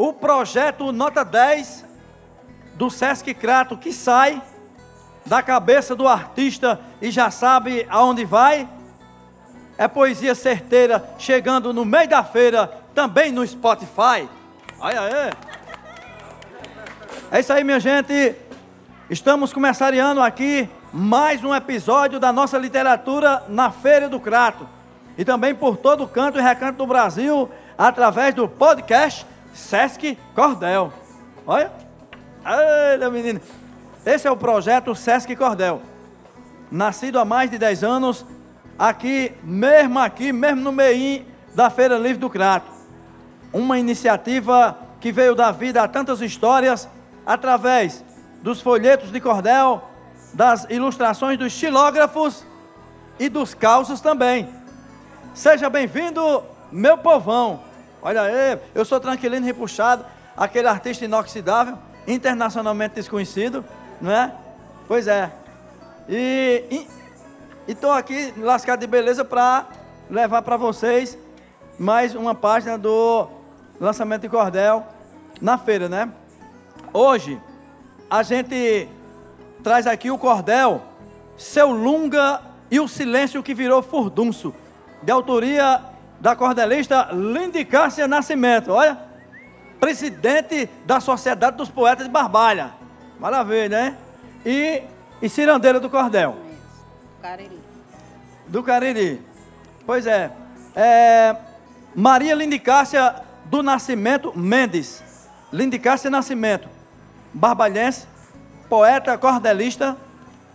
o projeto Nota 10 do Sesc Crato que sai da cabeça do artista e já sabe aonde vai. É poesia certeira chegando no meio da feira, também no Spotify. Olha aí. É isso aí, minha gente. Estamos começando aqui mais um episódio da nossa literatura na Feira do Crato. E também por todo canto e recanto do Brasil, através do podcast Sesc Cordel. Olha. Olha, menino. Esse é o projeto Sesc Cordel. Nascido há mais de 10 anos, aqui, mesmo aqui, mesmo no meio da Feira Livre do Crato. Uma iniciativa que veio dar vida a tantas histórias através dos folhetos de cordel, das ilustrações dos xilógrafos e dos calços também. Seja bem-vindo, meu povão. Olha aí, eu sou Tranquilino Repuxado, aquele artista inoxidável, internacionalmente desconhecido, não é? Pois é. E estou aqui lascado de beleza para levar para vocês mais uma página do lançamento de cordel na feira, né? Hoje a gente traz aqui o cordel, seu lunga e o silêncio que virou furdunço, de autoria da cordelista Lindy Cássia Nascimento, olha, presidente da Sociedade dos Poetas de Barbalha, maravilha, né? E, e cirandeira do cordel. Cariri. Do Cariri, pois é, é Maria Lindy Cássia do Nascimento Mendes, Lindy Cássia Nascimento, barbalhense, poeta cordelista,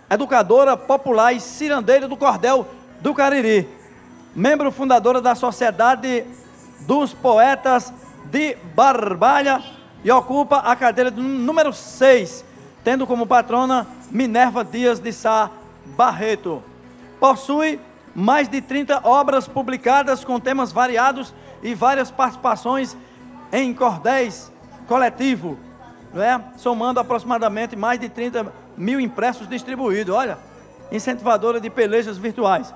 educadora popular e cirandeira do cordel do Cariri membro fundadora da Sociedade dos Poetas de Barbalha e ocupa a cadeira número 6, tendo como patrona Minerva Dias de Sá Barreto. Possui mais de 30 obras publicadas com temas variados e várias participações em cordéis coletivo, é? somando aproximadamente mais de 30 mil impressos distribuídos. Olha, incentivadora de pelejas virtuais.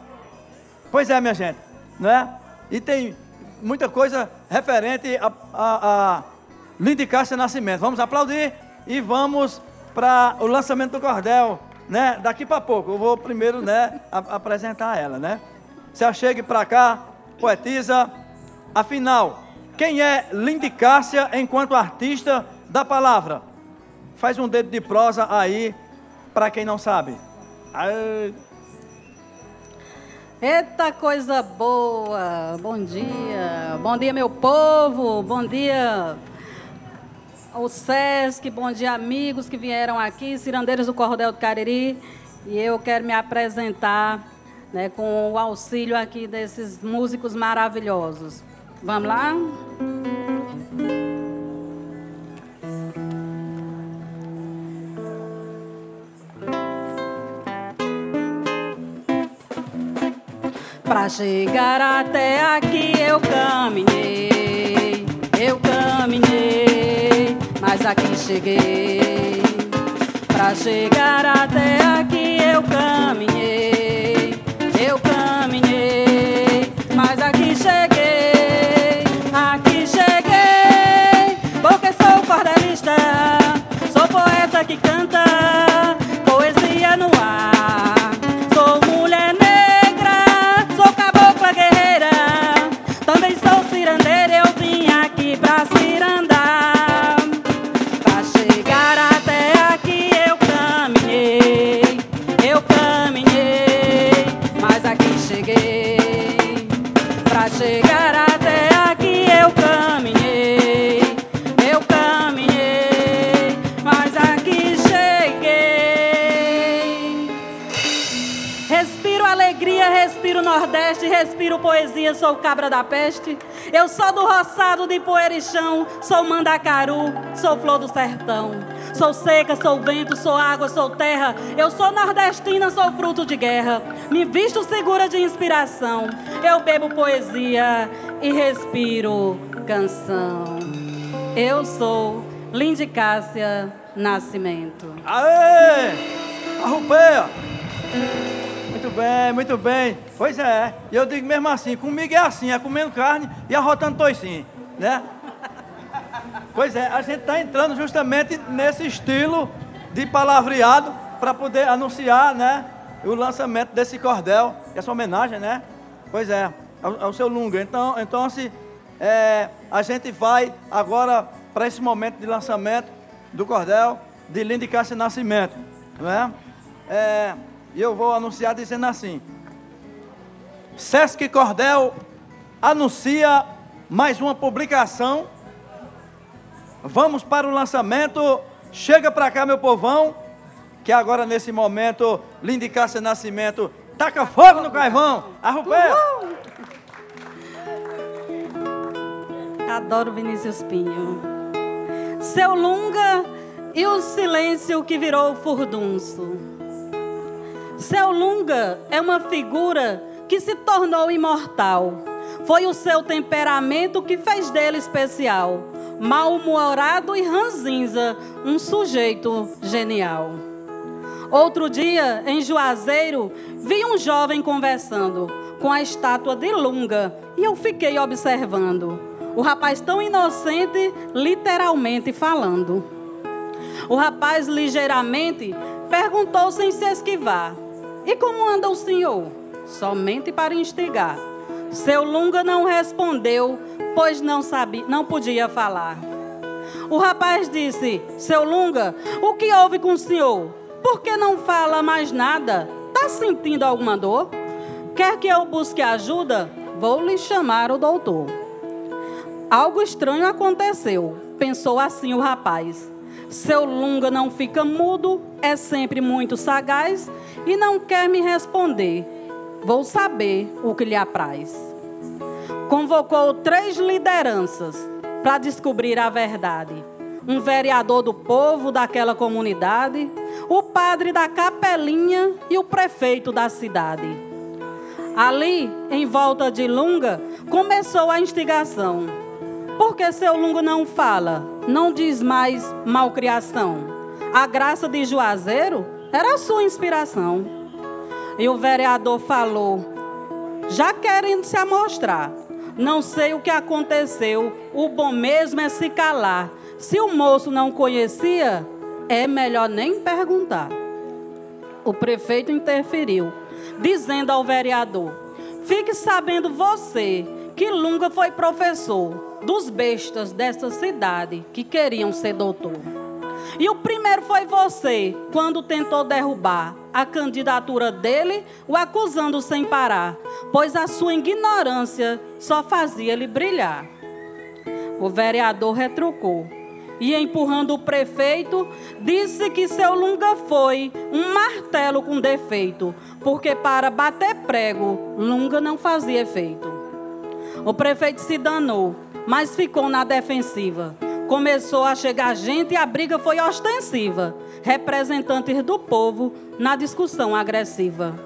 Pois é, minha gente, não é? E tem muita coisa referente a, a, a Cássia Nascimento. Vamos aplaudir e vamos para o lançamento do cordel, né? Daqui para pouco. Eu vou primeiro, né, a, apresentar ela, né? Se achegue para cá, poetisa. Afinal, quem é Lindy Cássia enquanto artista da palavra? Faz um dedo de prosa aí para quem não sabe. Aí. Eita coisa boa! Bom dia! Bom dia, meu povo! Bom dia ao SESC, bom dia, amigos que vieram aqui, cirandeiros do Cordel do Cariri. E eu quero me apresentar né, com o auxílio aqui desses músicos maravilhosos. Vamos lá? Pra chegar até aqui eu caminhei, eu caminhei, mas aqui cheguei. Pra chegar até aqui eu caminhei, eu caminhei, mas aqui cheguei, aqui cheguei, porque sou cordelista, sou poeta que canta poesia no ar. Eu sou do roçado de poeira e chão, sou mandacaru, sou flor do sertão. Sou seca, sou vento, sou água, sou terra. Eu sou nordestina, sou fruto de guerra. Me visto segura de inspiração. Eu bebo poesia e respiro canção. Eu sou Lindy Cássia Nascimento. Aê! Arrupeia! Muito bem, muito bem. Pois é, e eu digo mesmo assim, comigo é assim, é comendo carne e arrotando toicinho, né? Pois é, a gente está entrando justamente nesse estilo de palavreado para poder anunciar, né, o lançamento desse cordel, essa homenagem, né? Pois é, ao, ao seu Lunga. Então, então assim, é, a gente vai agora para esse momento de lançamento do cordel de Linda Cássia Nascimento, não é? E eu vou anunciar dizendo assim: Sesc Cordel anuncia mais uma publicação. Vamos para o lançamento. Chega para cá, meu povão, que agora nesse momento, Linda Cássia Nascimento taca fogo no carvão. Arrupeia. Adoro Vinícius Pinho. Seu Lunga e o silêncio que virou furdunço. Seu Lunga é uma figura que se tornou imortal. Foi o seu temperamento que fez dele especial. Mal-humorado e ranzinza, um sujeito genial. Outro dia, em Juazeiro, vi um jovem conversando com a estátua de Lunga e eu fiquei observando. O rapaz tão inocente, literalmente falando. O rapaz ligeiramente perguntou sem se esquivar: E como anda o senhor? Somente para instigar. Seu Lunga não respondeu, pois não sabia, não podia falar. O rapaz disse: Seu Lunga, o que houve com o senhor? Por que não fala mais nada? Está sentindo alguma dor? Quer que eu busque ajuda? Vou lhe chamar o doutor. Algo estranho aconteceu, pensou assim o rapaz. Seu Lunga não fica mudo, é sempre muito sagaz e não quer me responder. Vou saber o que lhe apraz. Convocou três lideranças para descobrir a verdade. Um vereador do povo daquela comunidade, o padre da capelinha e o prefeito da cidade. Ali, em volta de Lunga, começou a instigação. Porque seu Lungo não fala, não diz mais malcriação. A graça de Juazeiro era a sua inspiração. E o vereador falou, já querendo se amostrar. Não sei o que aconteceu, o bom mesmo é se calar. Se o moço não conhecia, é melhor nem perguntar. O prefeito interferiu, dizendo ao vereador: Fique sabendo você que Lunga foi professor dos bestas dessa cidade que queriam ser doutor. E o primeiro foi você, quando tentou derrubar a candidatura dele, o acusando sem parar, pois a sua ignorância só fazia ele brilhar. O vereador retrucou e, empurrando o prefeito, disse que seu Lunga foi um martelo com defeito, porque para bater prego, Lunga não fazia efeito. O prefeito se danou mas ficou na defensiva. Começou a chegar gente e a briga foi ostensiva. Representantes do povo na discussão agressiva.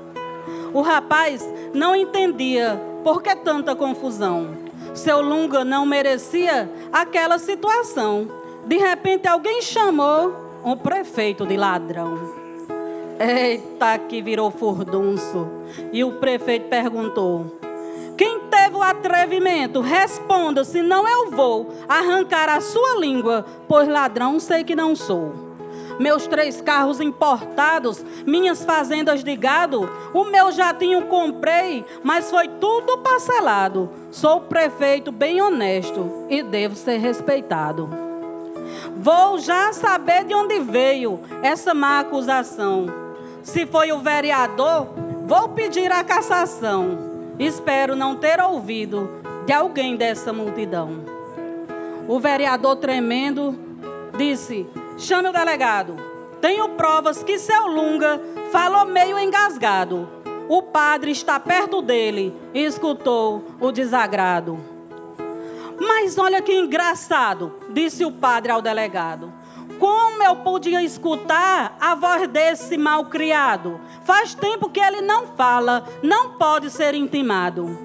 O rapaz não entendia por que tanta confusão. Seu Lunga não merecia aquela situação. De repente alguém chamou um prefeito de ladrão. Eita, que virou furdunço. E o prefeito perguntou: o atrevimento, responda, senão eu vou arrancar a sua língua, pois ladrão sei que não sou. Meus três carros importados, minhas fazendas de gado, o meu jatinho comprei, mas foi tudo parcelado. Sou prefeito bem honesto e devo ser respeitado. Vou já saber de onde veio essa má acusação. Se foi o vereador, vou pedir a cassação. Espero não ter ouvido de alguém dessa multidão. O vereador tremendo disse: Chame o delegado. Tenho provas que seu Lunga falou meio engasgado. O padre está perto dele e escutou o desagrado. Mas olha que engraçado, disse o padre ao delegado. Como eu podia escutar a voz desse malcriado? Faz tempo que ele não fala, não pode ser intimado.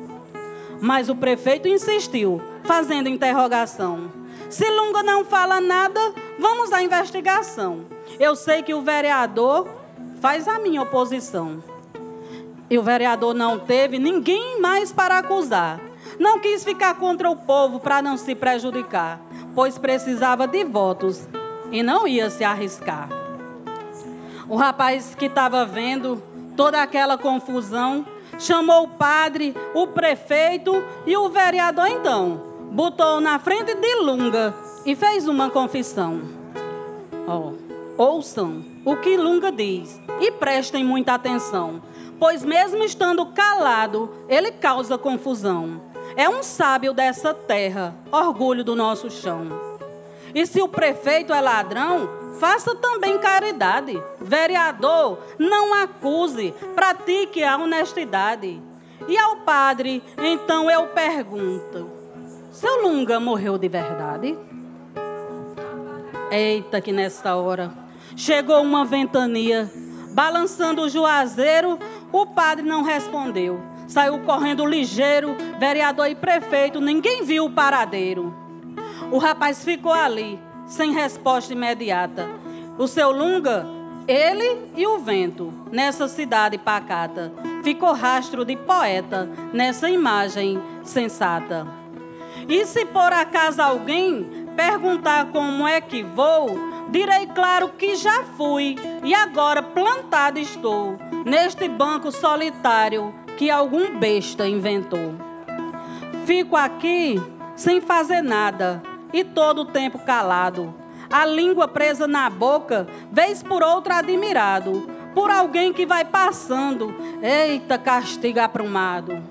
Mas o prefeito insistiu, fazendo interrogação. Se Lunga não fala nada, vamos à investigação. Eu sei que o vereador faz a minha oposição. E o vereador não teve ninguém mais para acusar. Não quis ficar contra o povo para não se prejudicar pois precisava de votos e não ia se arriscar. O rapaz que estava vendo toda aquela confusão chamou o padre, o prefeito e o vereador então. Botou na frente de Lunga e fez uma confissão. Oh, ouçam o que Lunga diz e prestem muita atenção, pois mesmo estando calado, ele causa confusão. É um sábio dessa terra, orgulho do nosso chão. E se o prefeito é ladrão, faça também caridade. Vereador, não acuse, pratique a honestidade. E ao padre, então eu pergunto: seu Lunga morreu de verdade? Eita, que nesta hora chegou uma ventania, balançando o juazeiro, o padre não respondeu. Saiu correndo ligeiro, vereador e prefeito, ninguém viu o paradeiro. O rapaz ficou ali, sem resposta imediata. O seu Lunga, ele e o vento, nessa cidade pacata. Ficou rastro de poeta nessa imagem sensata. E se por acaso alguém perguntar como é que vou, direi claro que já fui e agora plantado estou neste banco solitário que algum besta inventou. Fico aqui sem fazer nada e todo o tempo calado, a língua presa na boca, vez por outra admirado, por alguém que vai passando, eita castigo aprumado.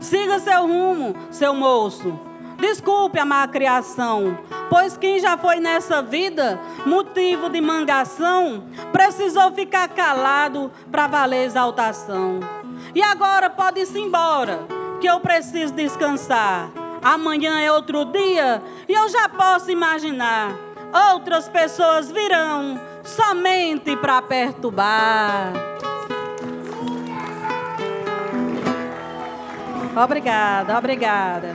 Siga seu rumo, seu moço. Desculpe a má criação, pois quem já foi nessa vida motivo de mangação, precisou ficar calado para valer exaltação. E agora pode ir-se embora, que eu preciso descansar. Amanhã é outro dia e eu já posso imaginar. Outras pessoas virão somente para perturbar. Obrigada, obrigada.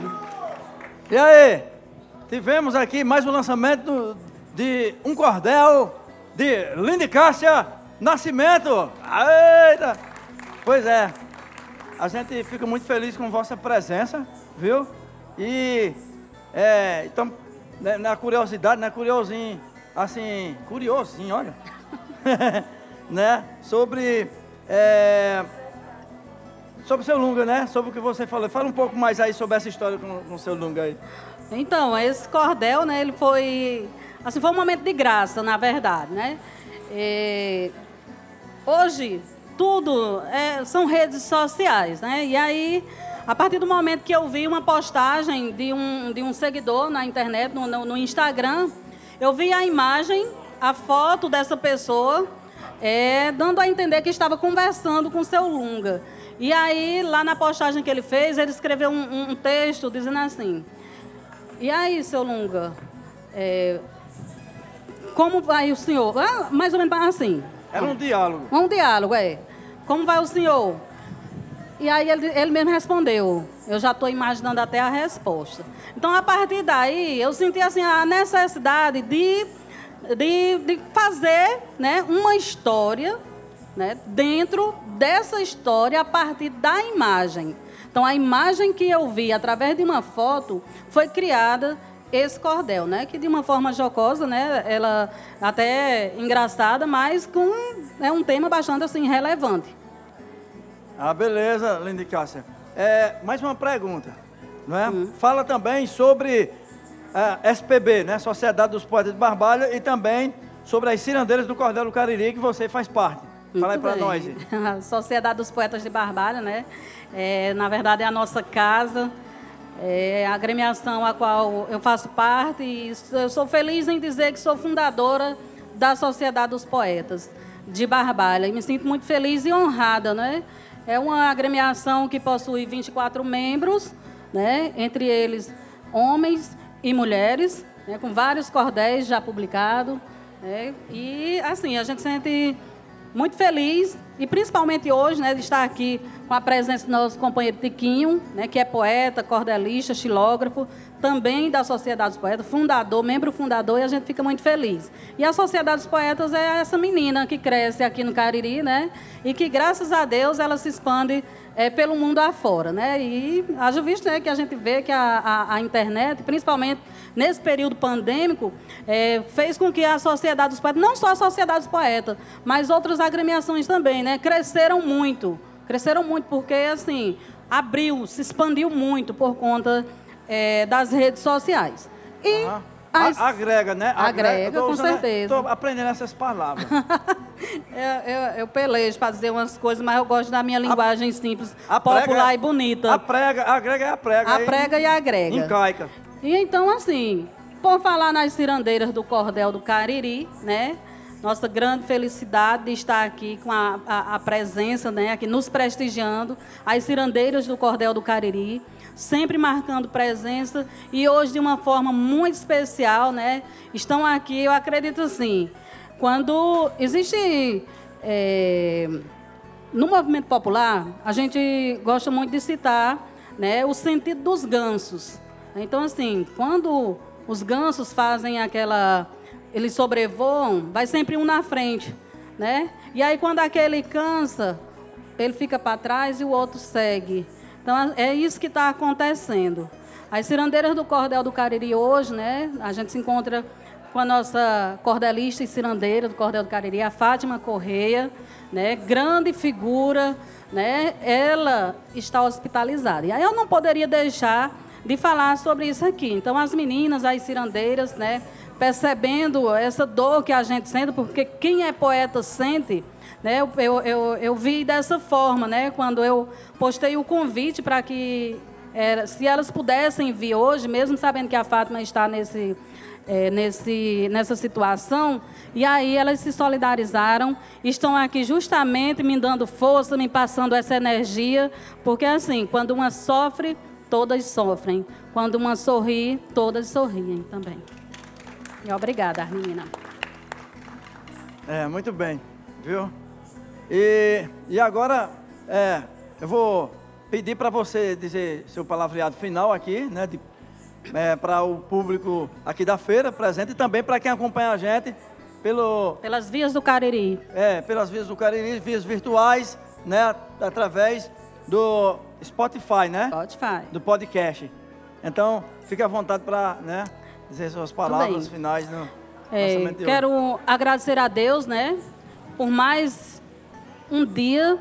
E aí, tivemos aqui mais um lançamento de um cordel de Lindy Cássia Nascimento. Eita! Pois é, a gente fica muito feliz com vossa presença, viu? E é, então, né, na curiosidade, né, curiosinho, assim, curiosinho, olha, né, sobre, é, sobre o seu Lunga, né, sobre o que você falou. Fala um pouco mais aí sobre essa história com, o seu Lunga aí. Então, esse cordel, né, ele foi, assim, foi um momento de graça, na verdade, né. E, hoje, tudo é, são redes sociais, né, e aí a partir do momento que eu vi uma postagem de um, de um seguidor na internet, no, no, no Instagram, eu vi a imagem, a foto dessa pessoa, é, dando a entender que estava conversando com seu Lunga. E aí, lá na postagem que ele fez, ele escreveu um, um, um texto dizendo assim: E aí, seu Lunga, é, como vai o senhor? Ah, mais ou menos assim. Era um diálogo. Um diálogo, é. Como vai o senhor? E aí ele, ele mesmo respondeu. Eu já estou imaginando até a resposta. Então, a partir daí, eu senti assim, a necessidade de, de, de fazer né, uma história né, dentro dessa história a partir da imagem. Então, a imagem que eu vi através de uma foto foi criada esse cordel, né? Que de uma forma jocosa, né? Ela até engraçada, mas com é um tema bastante assim relevante. Ah, beleza, Lindy Cássia. É, mais uma pergunta, não é? Uhum. Fala também sobre a é, SPB, né? Sociedade dos Poetas de Barbalha, e também sobre as cirandeiras do Cordel do Cariri, que você faz parte. Muito Fala aí para nós. A Sociedade dos Poetas de Barbalha, né? É, na verdade, é a nossa casa, é a agremiação a qual eu faço parte, e eu sou feliz em dizer que sou fundadora da Sociedade dos Poetas de Barbalha. E me sinto muito feliz e honrada, né? É uma agremiação que possui 24 membros, né, entre eles homens e mulheres, né, com vários cordéis já publicados. Né, e, assim, a gente se sente muito feliz e principalmente hoje, né, de estar aqui com a presença do nosso companheiro Tiquinho, né, que é poeta, cordelista, xilógrafo, também da Sociedade dos Poetas, fundador, membro fundador, e a gente fica muito feliz. E a Sociedade dos Poetas é essa menina que cresce aqui no Cariri, né, e que, graças a Deus, ela se expande é, pelo mundo afora, né? E haja visto né, que a gente vê que a, a, a internet, principalmente nesse período pandêmico, é, fez com que a sociedade dos poetas, não só a sociedade dos poetas, mas outras agremiações também, né, cresceram muito. Cresceram muito porque, assim, abriu, se expandiu muito por conta é, das redes sociais. E uhum. as... agrega, né? Agrega, agrega com certeza. Estou aprendendo essas palavras. eu, eu, eu, pelejo para dizer umas coisas, mas eu gosto da minha linguagem a, simples, a popular prega, e bonita. A prega, agrega e a prega. A prega e agrega. Incaica. E então, assim, por falar nas cirandeiras do Cordel do Cariri, né? Nossa grande felicidade de estar aqui com a, a, a, presença, né, aqui nos prestigiando, as cirandeiras do Cordel do Cariri, sempre marcando presença e hoje de uma forma muito especial, né, estão aqui, eu acredito assim, quando existe é, no movimento popular, a gente gosta muito de citar, né, o sentido dos gansos. Então, assim, quando os gansos fazem aquela. Eles sobrevoam, vai sempre um na frente, né? E aí, quando aquele cansa, ele fica para trás e o outro segue. Então, é isso que está acontecendo. As cirandeiras do Cordel do Cariri hoje, né? A gente se encontra com a nossa cordelista e cirandeira do Cordel do Cariri, a Fátima Correia, né? Grande figura, né? Ela está hospitalizada. E aí eu não poderia deixar de falar sobre isso aqui. Então, as meninas, as cirandeiras, né, percebendo essa dor que a gente sente, porque quem é poeta sente, né, eu, eu, eu, eu vi dessa forma, né, quando eu postei o convite para que, era, se elas pudessem vir hoje, mesmo sabendo que a Fátima está nesse, é, nesse, nessa situação. E aí elas se solidarizaram, estão aqui justamente me dando força, me passando essa energia, porque assim, quando uma sofre, todas sofrem. Quando uma sorri, todas sorriem também. Obrigada, Arminina. É, muito bem, viu? E, e agora, é, eu vou pedir para você dizer seu palavreado final aqui, né? É, para o público aqui da feira presente e também para quem acompanha a gente pelo... Pelas vias do Cariri. É, pelas vias do Cariri, vias virtuais, né? Através do Spotify, né? Spotify. Do podcast. Então, fique à vontade para né, dizer suas palavras finais no é, Quero agradecer a Deus, né? Por mais um dia,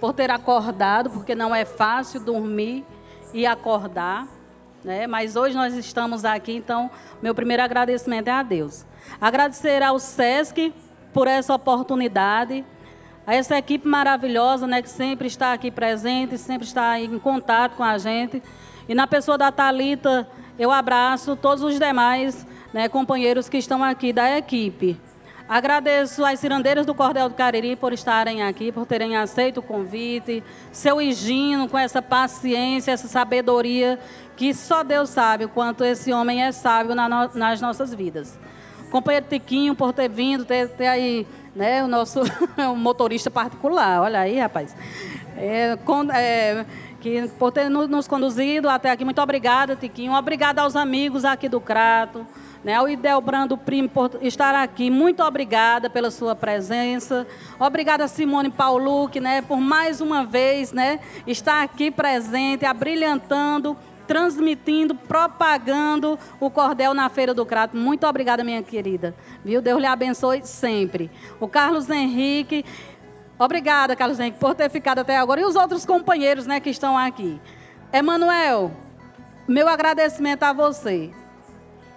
por ter acordado, porque não é fácil dormir e acordar. Né? Mas hoje nós estamos aqui, então meu primeiro agradecimento é a Deus. Agradecer ao SESC por essa oportunidade a essa equipe maravilhosa, né, que sempre está aqui presente, sempre está em contato com a gente. E na pessoa da Talita, eu abraço todos os demais né, companheiros que estão aqui da equipe. Agradeço às cirandeiras do Cordel do Cariri por estarem aqui, por terem aceito o convite. Seu Higino, com essa paciência, essa sabedoria, que só Deus sabe o quanto esse homem é sábio na no, nas nossas vidas. Companheiro Tiquinho, por ter vindo, ter, ter aí né? O nosso motorista particular, olha aí, rapaz. É, com, é, que, por ter nos conduzido até aqui. Muito obrigada, Tiquinho. Obrigada aos amigos aqui do Crato. Né, ao Idelbrando Primo por estar aqui. Muito obrigada pela sua presença. Obrigada, Simone Pauluc, né, por mais uma vez né, estar aqui presente, abrilhantando transmitindo, propagando o cordel na Feira do Crato. Muito obrigada, minha querida. Viu? Deus lhe abençoe sempre. O Carlos Henrique. Obrigada, Carlos Henrique, por ter ficado até agora. E os outros companheiros né, que estão aqui. Emanuel, meu agradecimento a você.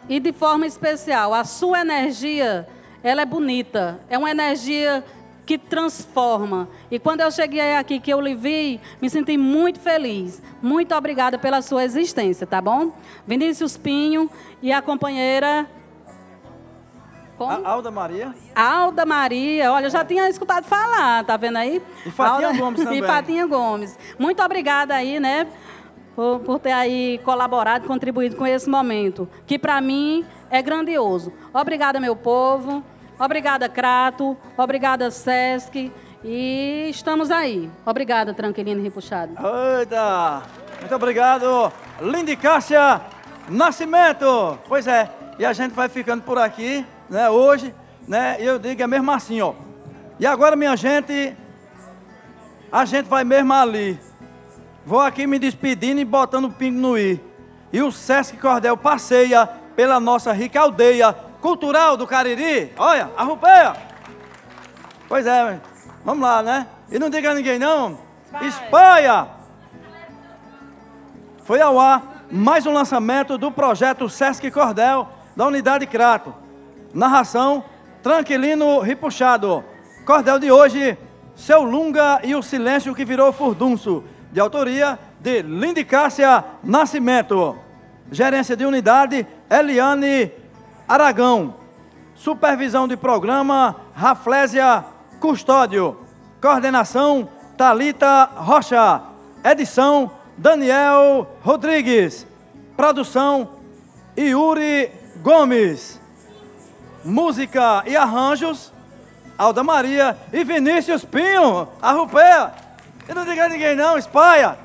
E de forma especial, a sua energia, ela é bonita. É uma energia que transforma. E quando eu cheguei aqui, que eu lhe vi, me senti muito feliz. Muito obrigada pela sua existência, tá bom? Vinícius Pinho e a companheira. Como? Alda Maria. Alda Maria, olha, eu já tinha escutado falar, tá vendo aí? E Fatinha Alda... Gomes também. E Fatinha Gomes. Muito obrigada aí, né? Por, por ter aí colaborado, contribuído com esse momento, que para mim é grandioso. Obrigada, meu povo. Obrigada, Crato. Obrigada, Sesc. E estamos aí. Obrigada, Tranquilino Repuxado. Eita! Muito obrigado, Lindy Cássia Nascimento. Pois é, e a gente vai ficando por aqui, né, hoje, né, eu digo é mesmo assim, ó. E agora, minha gente, a gente vai mesmo ali. Vou aqui me despedindo e botando o pingo no i. E o Sesc Cordel passeia pela nossa rica aldeia cultural do Cariri. Olha, a rupeia. Pois é, vamos lá, né? E não diga a ninguém não. Espanha. Foi ao ar mais um lançamento do projeto Sesc Cordel da Unidade Crato. Narração Tranquilino Ripuxado. Cordel de hoje, Seu Lunga e o Silêncio que Virou Furdunço, de autoria de Lindy Cássia Nascimento. Gerência de unidade, Eliane Aragão. Supervisão de programa, Raflésia Custódio. Coordenação, Talita Rocha. Edição, Daniel Rodrigues. Produção, Yuri Gomes. Música e arranjos, Alda Maria e Vinícius Pinho, a. E não diga a ninguém não, espalha.